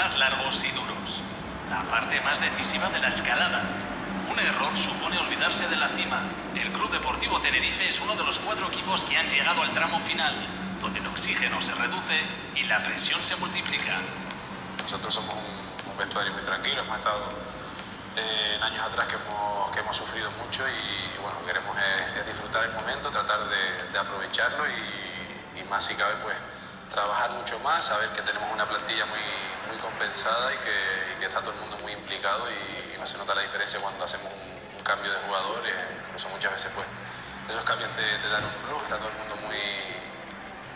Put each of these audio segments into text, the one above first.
más largos y duros. La parte más decisiva de la escalada. Un error supone olvidarse de la cima. El Club Deportivo Tenerife es uno de los cuatro equipos que han llegado al tramo final, donde el oxígeno se reduce y la presión se multiplica. Nosotros somos un, vestuario muy tranquilo, hemos estado eh, en años atrás que hemos, que hemos sufrido mucho y, bueno, queremos es, disfrutar el momento, tratar de, aprovecharlo y, más si cabe pues trabajar mucho más, saber que tenemos una plantilla muy, muy compensada y que, está todo el mundo muy implicado y, no se nota la diferencia cuando hacemos un, cambio de jugadores, incluso muchas veces pues esos cambios te, dan un plus, está todo el mundo muy,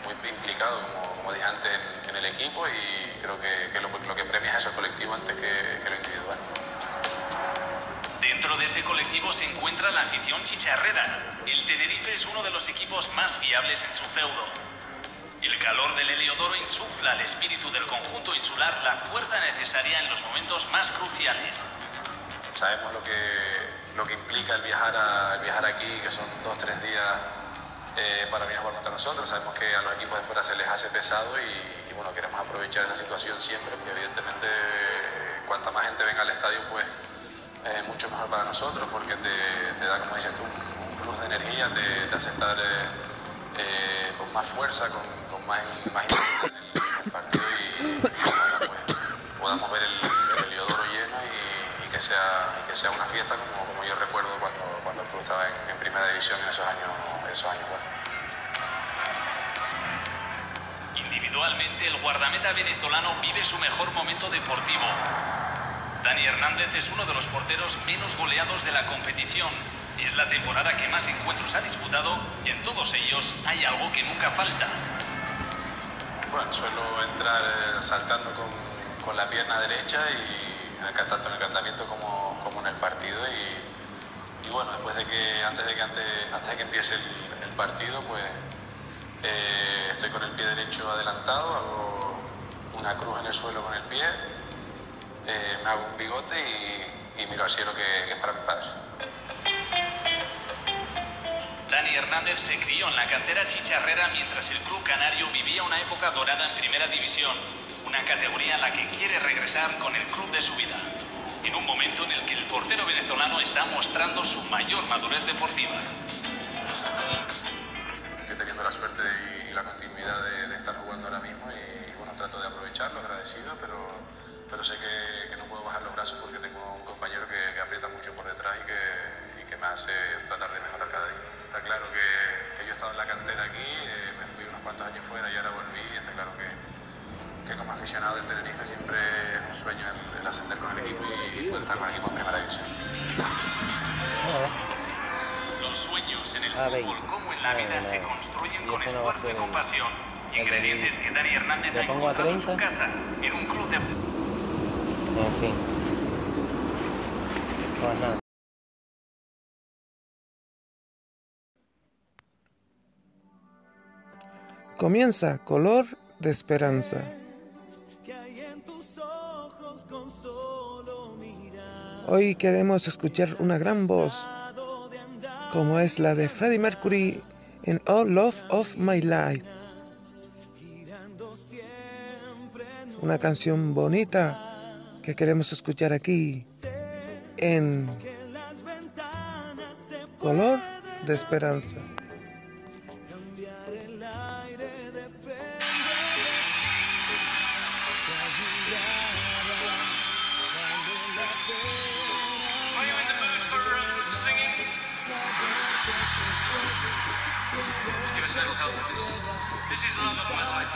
muy implicado, como, dije antes, en, el equipo y creo que, lo, que premia es eso, el colectivo antes que, lo individual. Dentro de ese colectivo se encuentra la afición chicharrera. El Tenerife es uno de los equipos más fiables en su feudo. El calor del Heliodoro insufla al espíritu del conjunto insular la fuerza necesaria en los momentos más cruciales. Sabemos lo que, lo que implica el viajar, a, el viajar aquí, que son dos, tres días eh, para venir a jugar contra nosotros. Sabemos que a los equipos de fuera se les hace pesado y, bueno, queremos aprovechar esa situación siempre, porque evidentemente cuanta más gente venga al estadio, pues eh, mucho mejor para nosotros, porque te, da, como dices tú, un, plus de energía, te, hace estar eh, con más fuerza, con, más, más en el, partido y, pues, podamos ver el, el heliodoro lleno y, que sea, que sea una fiesta como, como yo recuerdo cuando, cuando el club estaba en, primera división en esos años Individualmente, el guardameta venezolano vive su mejor momento deportivo. Dani Hernández es uno de los porteros menos goleados de la competición. Es la temporada que más encuentros ha disputado y en todos ellos hay algo que nunca falta. Bueno, suelo entrar eh, saltando con, la pierna derecha y en tanto en el cantamiento como, como en el partido y y bueno, después de que, antes de que, antes, de que empiece el, partido, pues eh, estoy con el pie derecho adelantado, hago una cruz en el suelo con el pie, eh, me hago un bigote y, miro al cielo que, es para mi padre. Dani Hernández se crió en la cantera chicharrera mientras el club canario vivía una época dorada en primera división, una categoría a la que quiere regresar con el club de su vida en un momento en el que el portero venezolano está mostrando su mayor madurez deportiva. Estoy teniendo la suerte y, la continuidad de, estar jugando ahora mismo y, bueno, trato de aprovecharlo, agradecido, pero, pero sé que, no puedo bajar los brazos porque tengo un compañero que, aprieta mucho por detrás y que, que, me hace tratar de mejorar. Está claro que, yo he estado en la cantera aquí, eh, me fui unos cuantos años fuera y ahora volví y está claro que que como aficionado del Tenerife siempre es un sueño el, ascender con el equipo y, poder estar con el equipo en primera división. Los sueños en el fútbol como en la vida se construyen con esfuerzo y compasión. Ingredientes que Dani Hernández ha encontrado en su casa, en un club de... En fin. Pues nada. Comienza Color de Esperanza. Hoy queremos escuchar una gran voz, como es la de Freddie Mercury en All Love of My Life. Una canción bonita que queremos escuchar aquí en Color de Esperanza. This is love of my life.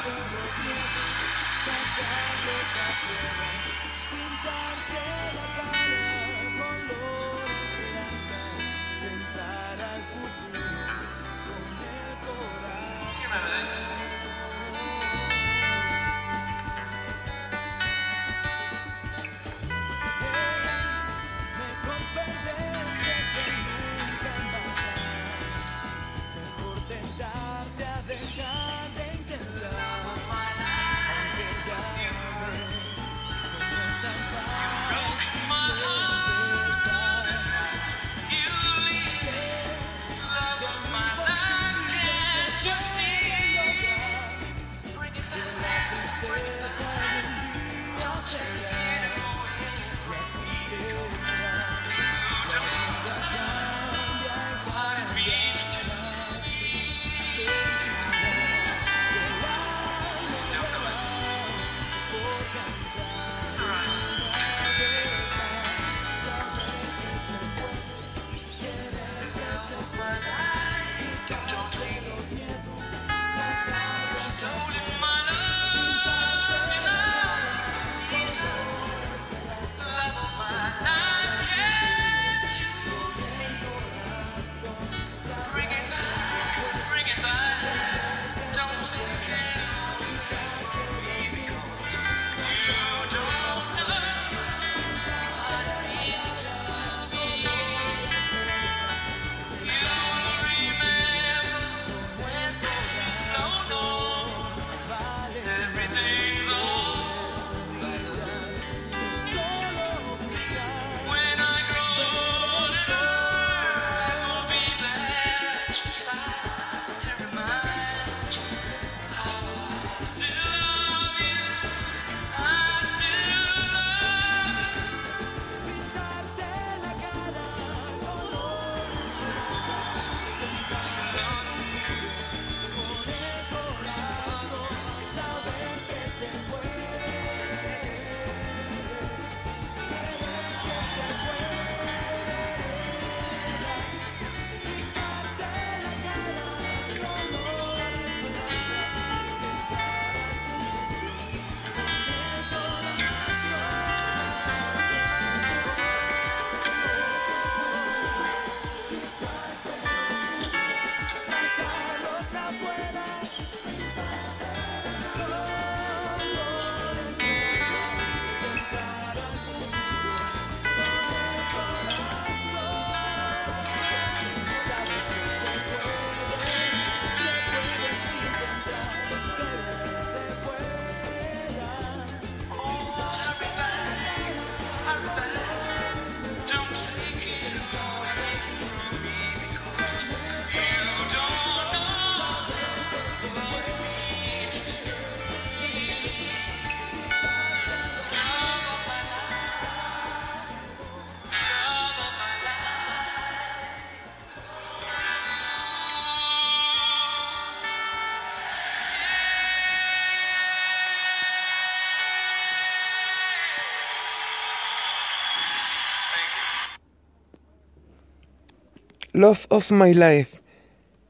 Love of My Life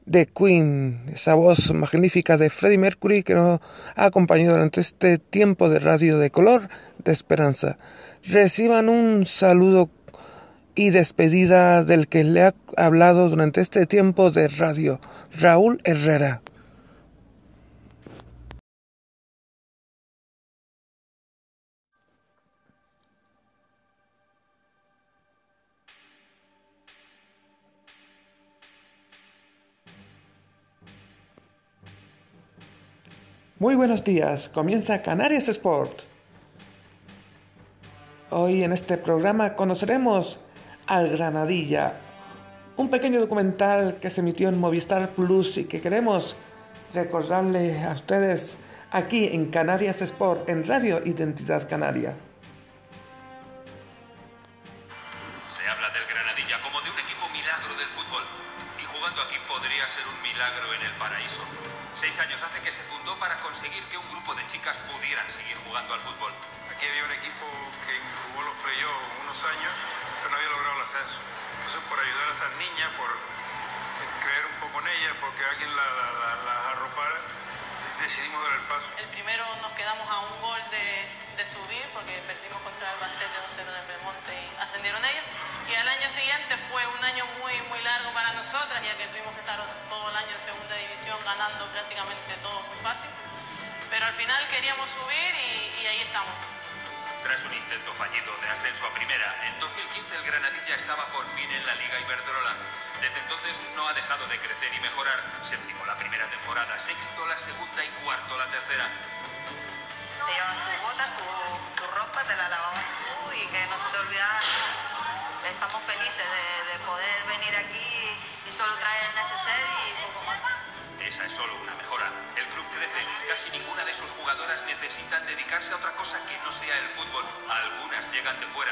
de Queen, esa voz magnífica de Freddie Mercury que nos ha acompañado durante este tiempo de radio de color de esperanza. Reciban un saludo y despedida del que le ha hablado durante este tiempo de radio, Raúl Herrera. Muy buenos días, comienza Canarias Sport. Hoy en este programa conoceremos al Granadilla, un pequeño documental que se emitió en Movistar Plus y que queremos recordarle a ustedes aquí en Canarias Sport, en Radio Identidad Canaria. Seguir jugando al fútbol. Aquí había un equipo que jugó los playoffs unos años, pero no había logrado el ascenso. Entonces, por ayudar a esas niñas, por creer un poco en ellas, porque alguien las la, la, la arropara, decidimos dar el paso. El primero nos quedamos a un gol de, de subir, porque perdimos contra Albacete 2-0 de Belmonte y ascendieron ellos. Y al año siguiente fue un año muy, muy largo para nosotras, ya que tuvimos que estar todo el año en segunda división ganando prácticamente todo muy fácil. Pero al final queríamos subir y, y ahí estamos. Tras un intento fallido de ascenso a primera, en 2015 el Granadilla estaba por fin en la Liga Iberdrola. Desde entonces no ha dejado de crecer y mejorar. Séptimo la primera temporada, sexto la segunda y cuarto la tercera. Te llevas tu bota, tu, tu ropa, te la lavabas tú y que no se te olvidara. Estamos felices de, de poder venir aquí y solo traer el neceser y poco más. Esa es solo una mejora. El club crece. Casi ninguna de sus jugadoras necesitan dedicarse a otra cosa que no sea el fútbol. Algunas llegan de fuera.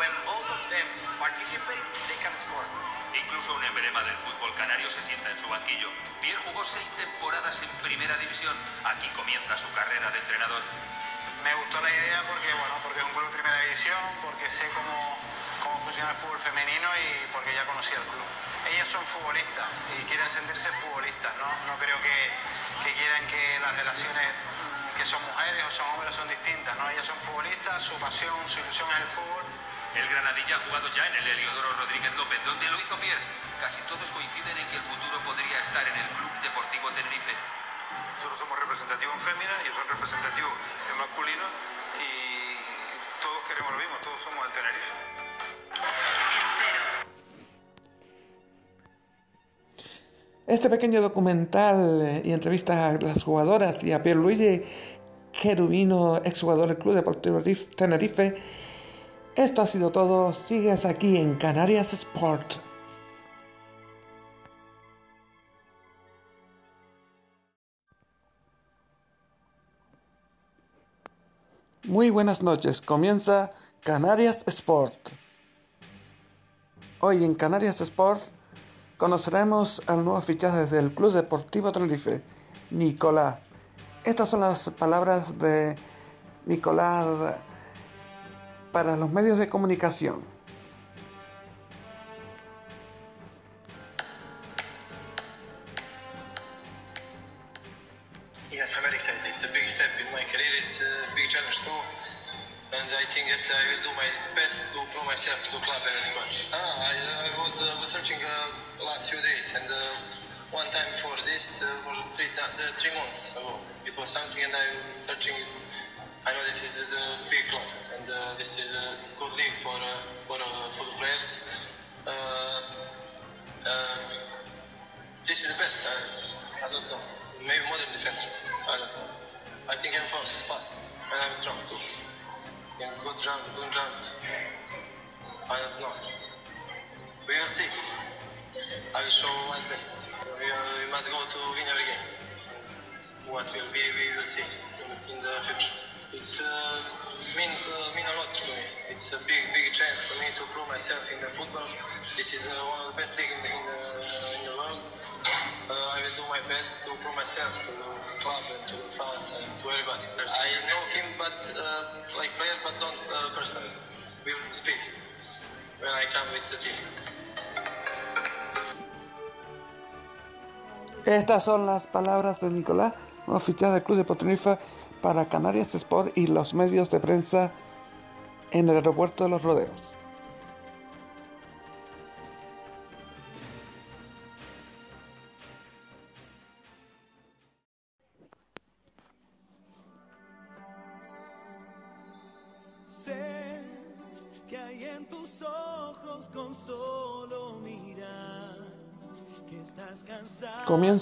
When both of them participate, they can score. Incluso un emblema del fútbol canario se sienta en su banquillo. Pierre jugó seis temporadas en primera división. Aquí comienza su carrera de entrenador. Me gustó la idea porque, bueno, porque es un club de primera división, porque sé cómo, funciona el fútbol femenino y porque ya conocía el club. Ellas son futbolistas y quieren sentirse futbolistas, ¿no? No creo que, que quieran que las relaciones que son mujeres o son hombres son distintas, ¿no? Ellas son futbolistas, su pasión, su ilusión es el fútbol. El Granadilla ha jugado ya en el Heliodoro Rodríguez López, donde lo hizo Pierre. Casi todos coinciden en que el futuro podría estar en el Club Deportivo Tenerife. Nosotros somos representativos en fémina, ellos son representativos en masculino y todos queremos lo mismo, todos somos el Tenerife. Este pequeño documental eh, y entrevista a las jugadoras y a Pierluigi Cherubino, exjugador del Club Deportivo Tenerife. Esto ha sido todo. Sigues aquí en Canarias Sport. Muy buenas noches. Comienza Canarias Sport. Hoy en Canarias Sport conoceremos al nuevo fichaje del Club Deportivo Tenerife, Nicolás. Estas son las palabras de Nicolás para los medios de comunicación. And I think that I will do my best to prove myself to the club and a coach. Ah, I, I was uh, searching uh, last few days and uh, one time before this, uh, for three, uh, three months ago, it was something and I was searching. I know this is a big club and uh, this is a good league for uh, for for the players. This is the best. I, I don't know. Maybe modern defender. I don't know. I think I'm fast, fast, and I'm strong too. Jump, good jump. I don't know. We will see. I will show my best. We, are, we must go to win every game. What will be, we will see in, in the future. It's uh, mean uh, mean a lot to me. It's a big big chance for me to prove myself in the football. This is uh, one of the best league in, in, in do my best to prove myself to the club and to France and to everybody. I know him, but uh, like player, but not uh, person. We will speak when I come with the team. Estas son las palabras de Nicolás, nuevo fichaje del Club de Patronifa para Canarias Sport y los medios de prensa en el aeropuerto de Los Rodeos.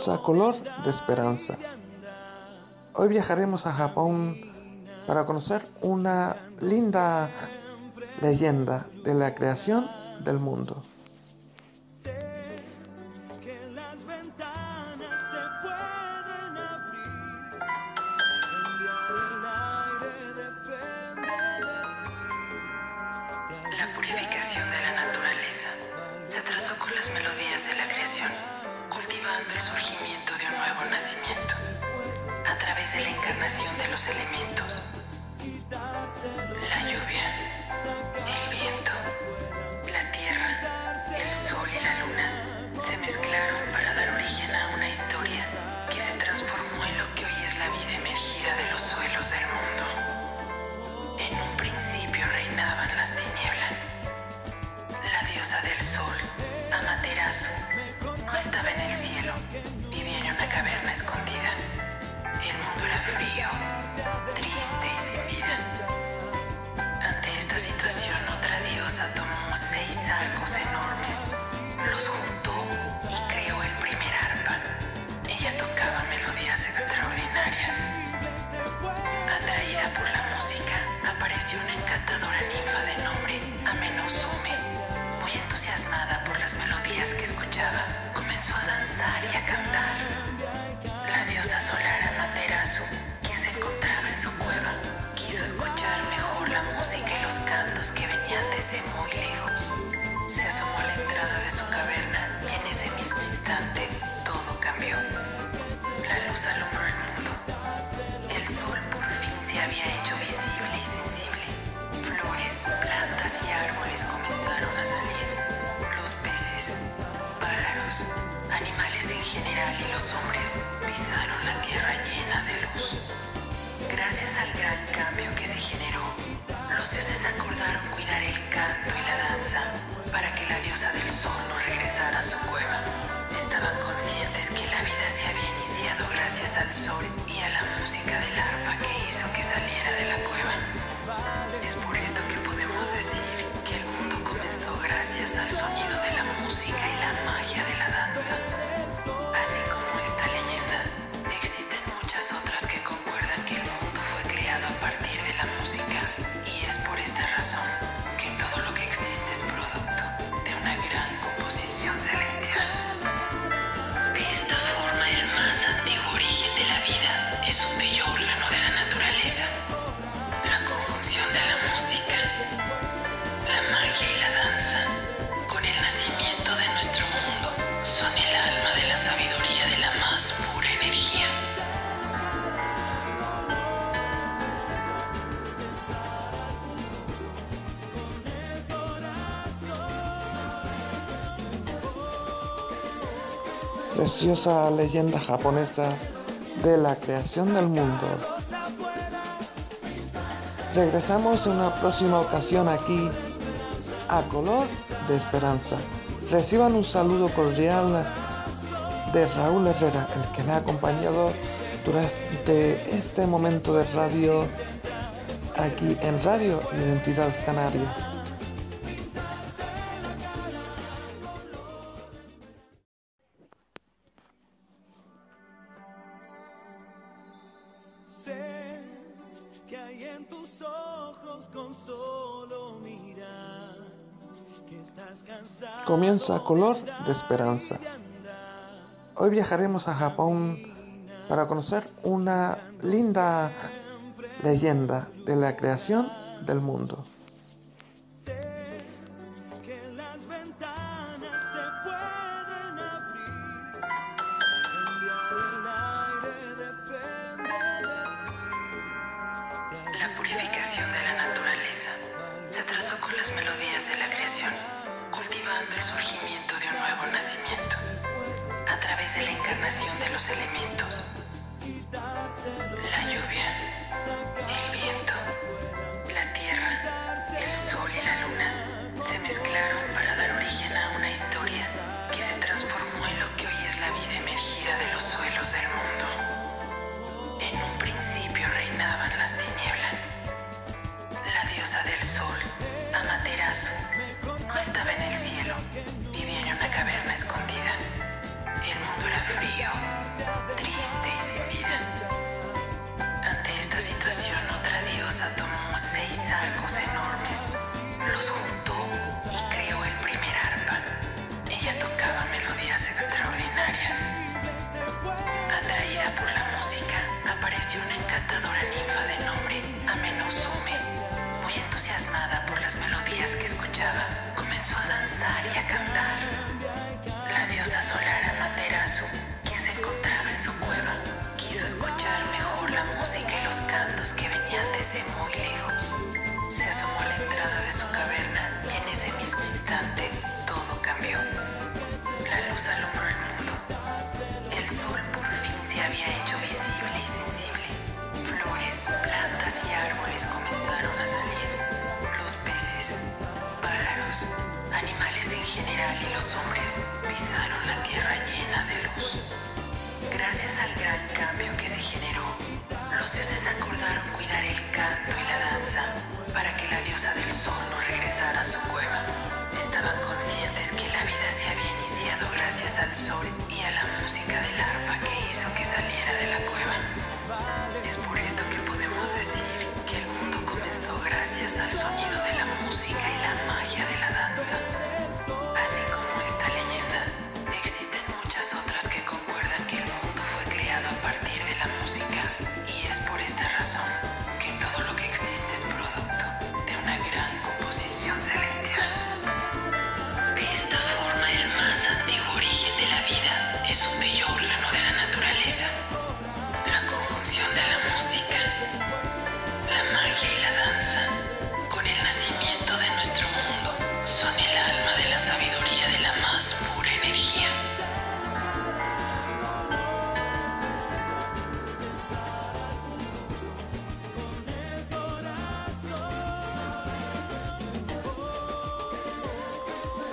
Color de Esperanza. Hoy viajaremos a Japón para conocer una linda leyenda de la creación del mundo. nacimiento a través de la encarnación de los elementos. graciosa leyenda japonesa de la creación del mundo. Regresamos en una próxima ocasión aquí a Color de Esperanza. Reciban un saludo cordial de Raúl Herrera, el que le ha acompañado durante este momento de radio aquí en Radio Identidad Canaria. comienza color de esperanza. Hoy viajaremos a Japón para conocer una linda leyenda de la creación del mundo. La purificación de la naturaleza se trazó con las melodías de la creación el surgimiento de un nuevo nacimiento a través de la encarnación de los elementos, la lluvia, el viento, la tierra, el sol y la luna se mezclaron para dar origen a una historia que se transformó en lo que hoy es la vida emergida de los suelos del mundo. Vivía en una caverna escondida. El mundo era frío, triste y sin vida. Ante esta situación, otra diosa tomó seis arcos enormes, los juntó y creó el primer arpa. Ella tocaba melodías extraordinarias. Atraída por la música, apareció una encantadora ninfa de nombre Amenosume. Muy entusiasmada por las melodías que escuchaba, y a cantar. La diosa solar Amaterasu, quien se encontraba en su cueva, quiso escuchar mejor la música y los cantos que venían desde muy lejos. Se asomó a la entrada de su caverna Gracias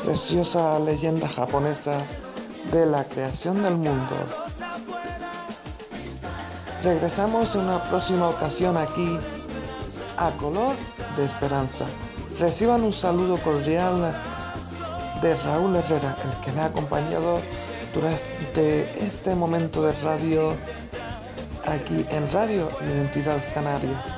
Preciosa leyenda japonesa de la creación del mundo. Regresamos en una próxima ocasión aquí a Color de Esperanza. Reciban un saludo cordial de Raúl Herrera, el que le ha acompañado durante este momento de radio aquí en Radio Identidad Canaria.